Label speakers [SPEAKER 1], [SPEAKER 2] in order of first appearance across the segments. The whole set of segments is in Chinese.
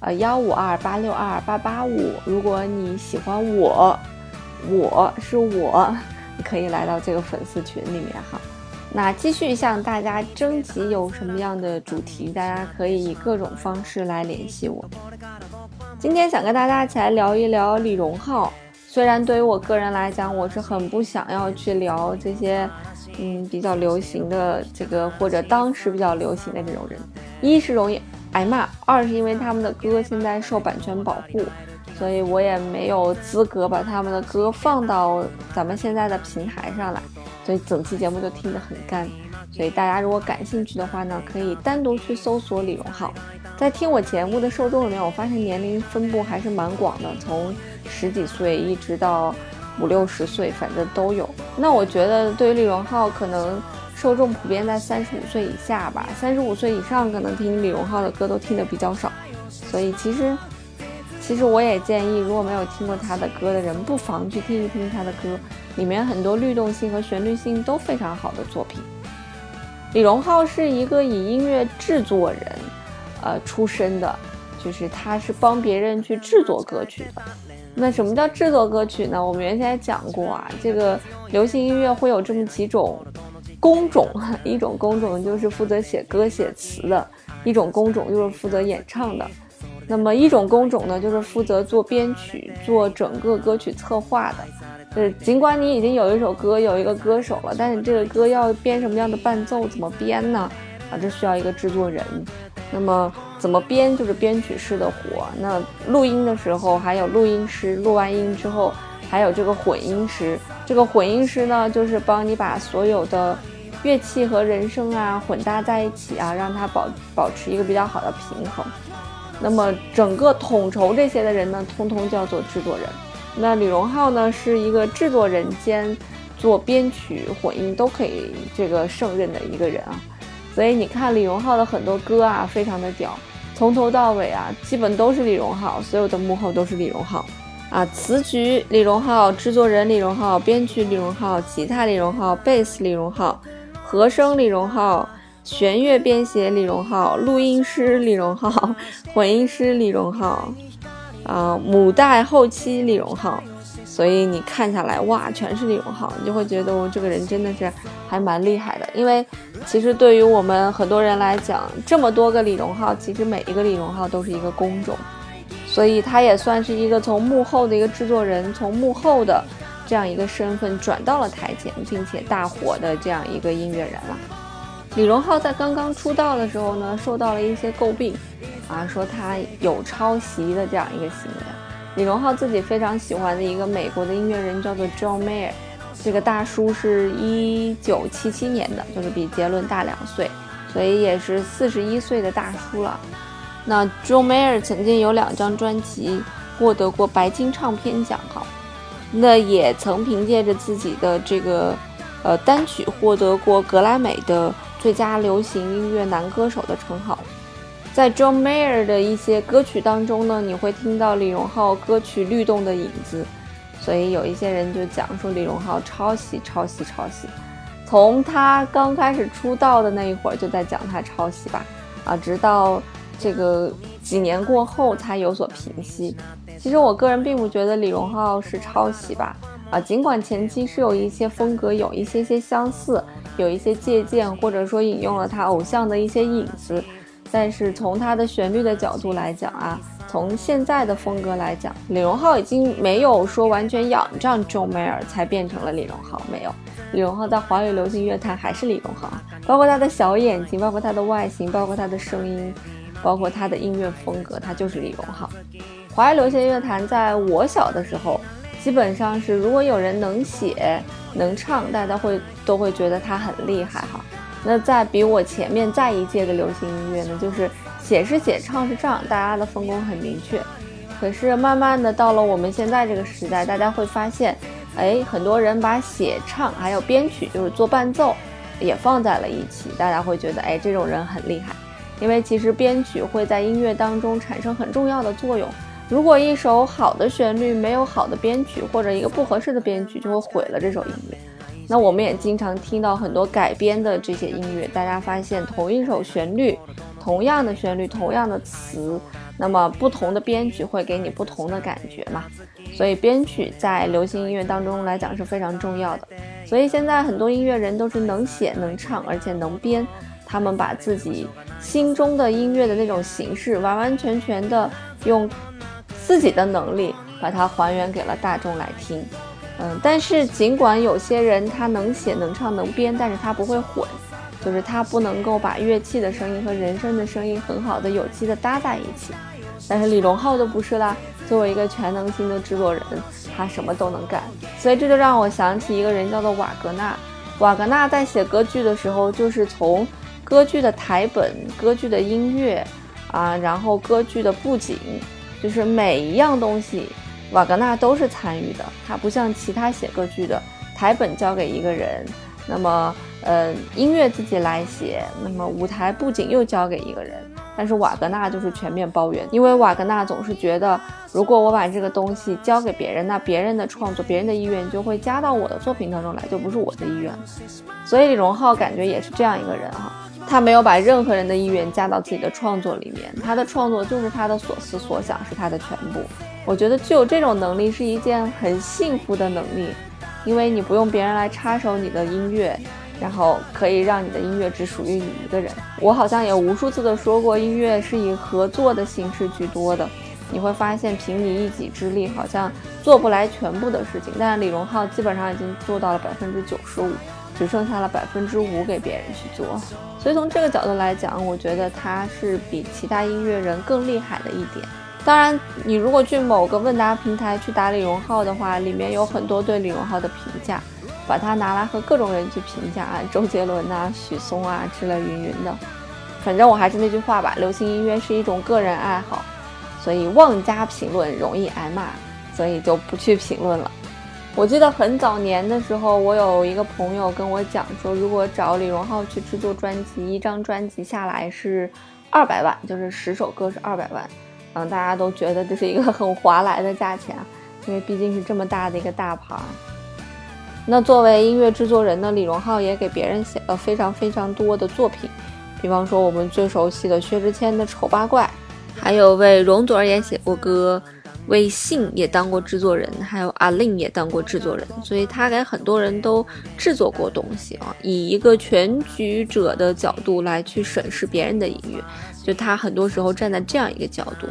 [SPEAKER 1] 呃，幺五二八六二八八五。如果你喜欢我，我是我，可以来到这个粉丝群里面哈。那继续向大家征集有什么样的主题，大家可以以各种方式来联系我。今天想跟大家一起来聊一聊李荣浩。虽然对于我个人来讲，我是很不想要去聊这些，嗯，比较流行的这个或者当时比较流行的这种人。一是容易挨骂，二是因为他们的歌现在受版权保护，所以我也没有资格把他们的歌放到咱们现在的平台上来，所以整期节目就听得很干。所以大家如果感兴趣的话呢，可以单独去搜索李荣浩。在听我节目的受众里面，我发现年龄分布还是蛮广的，从十几岁一直到五六十岁，反正都有。那我觉得对于李荣浩，可能受众普遍在三十五岁以下吧，三十五岁以上可能听李荣浩的歌都听得比较少。所以其实，其实我也建议，如果没有听过他的歌的人，不妨去听一听他的歌，里面很多律动性和旋律性都非常好的作品。李荣浩是一个以音乐制作人，呃出身的，就是他是帮别人去制作歌曲的。那什么叫制作歌曲呢？我们原先讲过啊，这个流行音乐会有这么几种工种，一种工种就是负责写歌写词的，一种工种就是负责演唱的，那么一种工种呢就是负责做编曲、做整个歌曲策划的。呃尽管你已经有一首歌，有一个歌手了，但是这个歌要编什么样的伴奏，怎么编呢？啊，这需要一个制作人。那么怎么编，就是编曲师的活。那录音的时候还有录音师，录完音之后还有这个混音师。这个混音师呢，就是帮你把所有的乐器和人声啊混搭在一起啊，让它保保持一个比较好的平衡。那么整个统筹这些的人呢，通通叫做制作人。那李荣浩呢，是一个制作人兼做编曲、混音都可以这个胜任的一个人啊。所以你看李荣浩的很多歌啊，非常的屌，从头到尾啊，基本都是李荣浩，所有的幕后都是李荣浩啊。词曲李荣浩，制作人李荣浩，编曲李荣浩，吉他李荣浩，贝斯李荣浩，和声李荣浩，弦乐编写李荣浩，录音师李荣浩，混音师李荣浩。啊，母带后期李荣浩，所以你看下来哇，全是李荣浩，你就会觉得我这个人真的是还蛮厉害的。因为其实对于我们很多人来讲，这么多个李荣浩，其实每一个李荣浩都是一个工种，所以他也算是一个从幕后的一个制作人，从幕后的这样一个身份转到了台前，并且大火的这样一个音乐人了。李荣浩在刚刚出道的时候呢，受到了一些诟病。啊，说他有抄袭的这样一个行为。李荣浩自己非常喜欢的一个美国的音乐人叫做 John Mayer，这个大叔是一九七七年的，就是比杰伦大两岁，所以也是四十一岁的大叔了。那 John Mayer 曾经有两张专辑获得过白金唱片奖，哈，那也曾凭借着自己的这个呃单曲获得过格莱美的最佳流行音乐男歌手的称号。在 John Mayer 的一些歌曲当中呢，你会听到李荣浩歌曲律动的影子，所以有一些人就讲说李荣浩抄袭、抄袭、抄袭。从他刚开始出道的那一会儿就在讲他抄袭吧，啊，直到这个几年过后才有所平息。其实我个人并不觉得李荣浩是抄袭吧，啊，尽管前期是有一些风格有一些些相似，有一些借鉴或者说引用了他偶像的一些影子。但是从他的旋律的角度来讲啊，从现在的风格来讲，李荣浩已经没有说完全仰仗 John Mayer 才变成了李荣浩，没有，李荣浩在华语流行乐坛还是李荣浩，包括他的小眼睛，包括他的外形，包括他的声音，包括他的音乐风格，他就是李荣浩。华语流行乐坛在我小的时候，基本上是如果有人能写能唱，大家会都会觉得他很厉害哈。那在比我前面再一届的流行音乐呢，就是写是写，唱是唱，大家的分工很明确。可是慢慢的到了我们现在这个时代，大家会发现，哎，很多人把写唱还有编曲，就是做伴奏，也放在了一起。大家会觉得，哎，这种人很厉害，因为其实编曲会在音乐当中产生很重要的作用。如果一首好的旋律没有好的编曲，或者一个不合适的编曲，就会毁了这首音乐。那我们也经常听到很多改编的这些音乐，大家发现同一首旋律，同样的旋律，同样的词，那么不同的编曲会给你不同的感觉嘛？所以编曲在流行音乐当中来讲是非常重要的。所以现在很多音乐人都是能写能唱，而且能编，他们把自己心中的音乐的那种形式，完完全全的用自己的能力把它还原给了大众来听。嗯，但是尽管有些人他能写能唱能编，但是他不会混，就是他不能够把乐器的声音和人声的声音很好的有机的搭在一起。但是李荣浩就不是啦，作为一个全能型的制作人，他什么都能干。所以这就让我想起一个人叫做瓦格纳。瓦格纳在写歌剧的时候，就是从歌剧的台本、歌剧的音乐啊，然后歌剧的布景，就是每一样东西。瓦格纳都是参与的，他不像其他写歌剧的，台本交给一个人，那么呃音乐自己来写，那么舞台布景又交给一个人。但是瓦格纳就是全面包圆，因为瓦格纳总是觉得，如果我把这个东西交给别人，那别人的创作、别人的意愿就会加到我的作品当中来，就不是我的意愿。所以李荣浩感觉也是这样一个人哈。他没有把任何人的意愿加到自己的创作里面，他的创作就是他的所思所想，是他的全部。我觉得具有这种能力是一件很幸福的能力，因为你不用别人来插手你的音乐，然后可以让你的音乐只属于你一个人。我好像也无数次的说过，音乐是以合作的形式居多的。你会发现，凭你一己之力好像做不来全部的事情，但是李荣浩基本上已经做到了百分之九十五。只剩下了百分之五给别人去做，所以从这个角度来讲，我觉得他是比其他音乐人更厉害的一点。当然，你如果去某个问答平台去打李荣浩的话，里面有很多对李荣浩的评价，把他拿来和各种人去评价啊，周杰伦啊、许嵩啊之类云云的。反正我还是那句话吧，流行音乐是一种个人爱好，所以妄加评论容易挨骂，所以就不去评论了。我记得很早年的时候，我有一个朋友跟我讲说，如果找李荣浩去制作专辑，一张专辑下来是二百万，就是十首歌是二百万。嗯，大家都觉得这是一个很划来的价钱，因为毕竟是这么大的一个大牌。那作为音乐制作人呢，李荣浩也给别人写了非常非常多的作品，比方说我们最熟悉的薛之谦的《丑八怪》，还有为容祖儿也写过歌。为信也当过制作人，还有阿令也当过制作人，所以他给很多人都制作过东西啊。以一个全局者的角度来去审视别人的音乐，就他很多时候站在这样一个角度。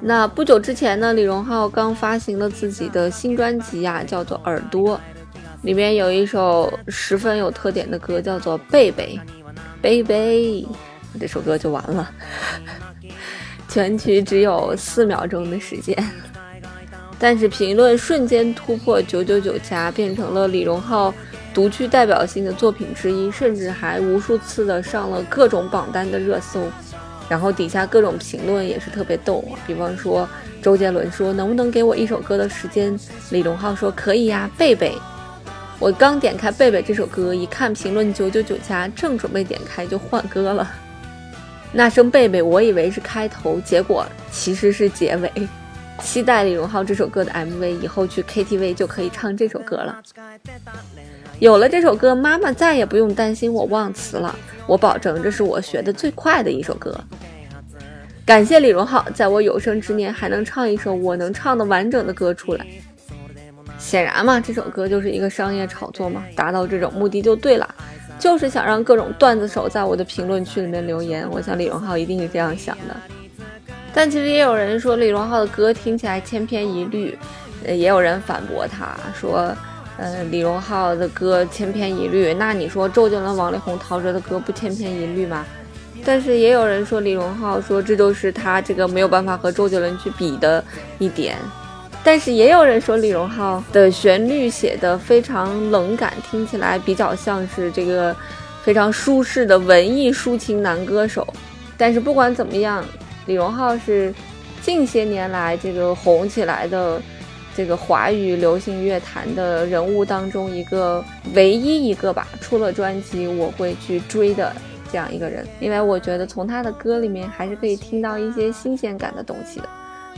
[SPEAKER 1] 那不久之前呢，李荣浩刚发行了自己的新专辑啊，叫做《耳朵》，里面有一首十分有特点的歌，叫做《贝贝贝贝》，这首歌就完了。全曲只有四秒钟的时间，但是评论瞬间突破九九九加，变成了李荣浩独具代表性的作品之一，甚至还无数次的上了各种榜单的热搜。然后底下各种评论也是特别逗啊，比方说周杰伦说能不能给我一首歌的时间，李荣浩说可以呀，贝贝。我刚点开贝贝这首歌，一看评论九九九加，正准备点开就换歌了。那声贝贝，我以为是开头，结果其实是结尾。期待李荣浩这首歌的 MV，以后去 KTV 就可以唱这首歌了。有了这首歌，妈妈再也不用担心我忘词了。我保证，这是我学的最快的一首歌。感谢李荣浩，在我有生之年还能唱一首我能唱的完整的歌出来。显然嘛，这首歌就是一个商业炒作嘛，达到这种目的就对了。就是想让各种段子手在我的评论区里面留言，我想李荣浩一定是这样想的。但其实也有人说李荣浩的歌听起来千篇一律，呃，也有人反驳他说，呃，李荣浩的歌千篇一律，那你说周杰伦、王力宏、陶喆的歌不千篇一律吗？但是也有人说李荣浩说这就是他这个没有办法和周杰伦去比的一点。但是也有人说李荣浩的旋律写的非常冷感，听起来比较像是这个非常舒适的文艺抒情男歌手。但是不管怎么样，李荣浩是近些年来这个红起来的这个华语流行乐坛的人物当中一个唯一一个吧，出了专辑我会去追的这样一个人，因为我觉得从他的歌里面还是可以听到一些新鲜感的东西的，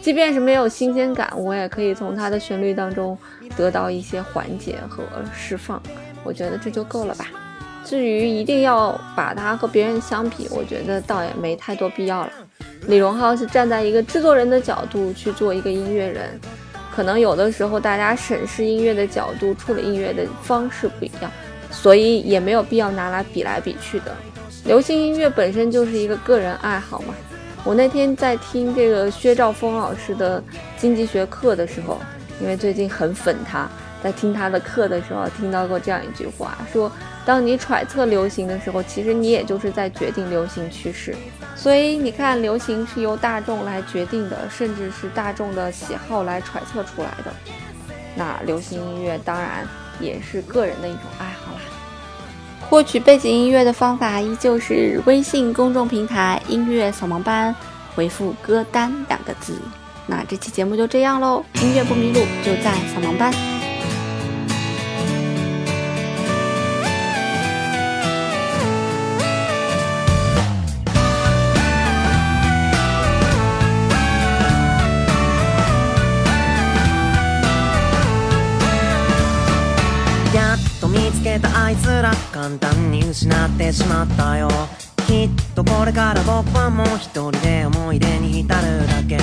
[SPEAKER 1] 即便是没有新鲜感，我也可以从他的旋律当中得到一些缓解和释放，我觉得这就够了吧。至于一定要把他和别人相比，我觉得倒也没太多必要了。李荣浩是站在一个制作人的角度去做一个音乐人，可能有的时候大家审视音乐的角度、处理音乐的方式不一样，所以也没有必要拿来比来比去的。流行音乐本身就是一个个人爱好嘛。我那天在听这个薛兆丰老师的经济学课的时候，因为最近很粉他。在听他的课的时候，听到过这样一句话：说，当你揣测流行的时候，其实你也就是在决定流行趋势。所以你看，流行是由大众来决定的，甚至是大众的喜好来揣测出来的。那流行音乐当然也是个人的一种爱好啦。获取背景音乐的方法依旧是微信公众平台“音乐扫盲班”，回复“歌单”两个字。那这期节目就这样喽，音乐不迷路就在扫盲班。
[SPEAKER 2] 簡単に失ってしまったよ。きっとこれから僕はもう一人で思い出に浸るだけ。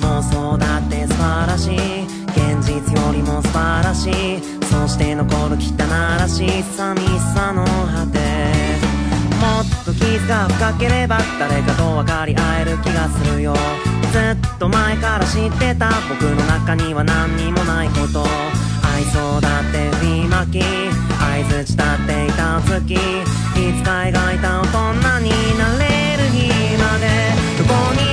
[SPEAKER 2] 妄想だって素晴らしい。現実よりも素晴らしい。そして残る汚らしい。寂しさの果て。もっと傷が深ければ誰かと分かり合える気がするよ。ずっと前から知ってた。僕の中には何にもないこと。愛想だって振りまき。相づち立っていた月いつか描いた大人になれる日まで。どこに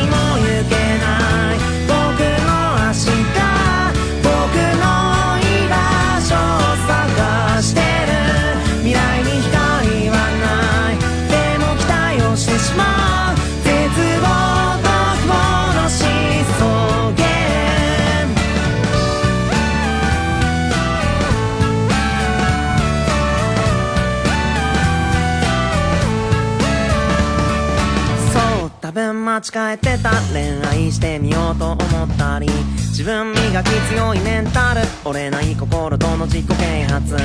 [SPEAKER 2] 分間違えてた恋愛してみようと思ったり自分磨き強いメンタル折れない心との自己啓発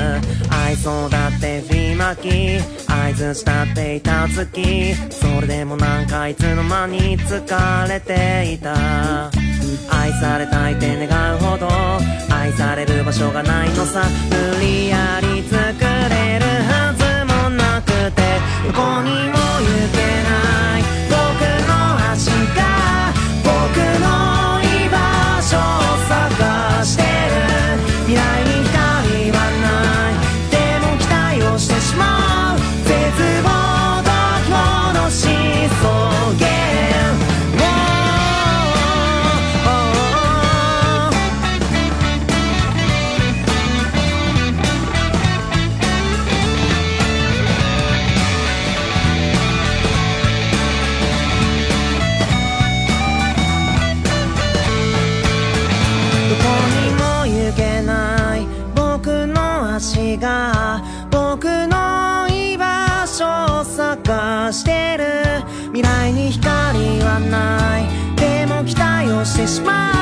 [SPEAKER 2] 愛想だって振りまき合図したっていた月それでもなんかいつの間に疲れていた愛されたいって願うほど愛される場所がないのさ無理やり作れるはずもなくてどこにも行けない she smiled.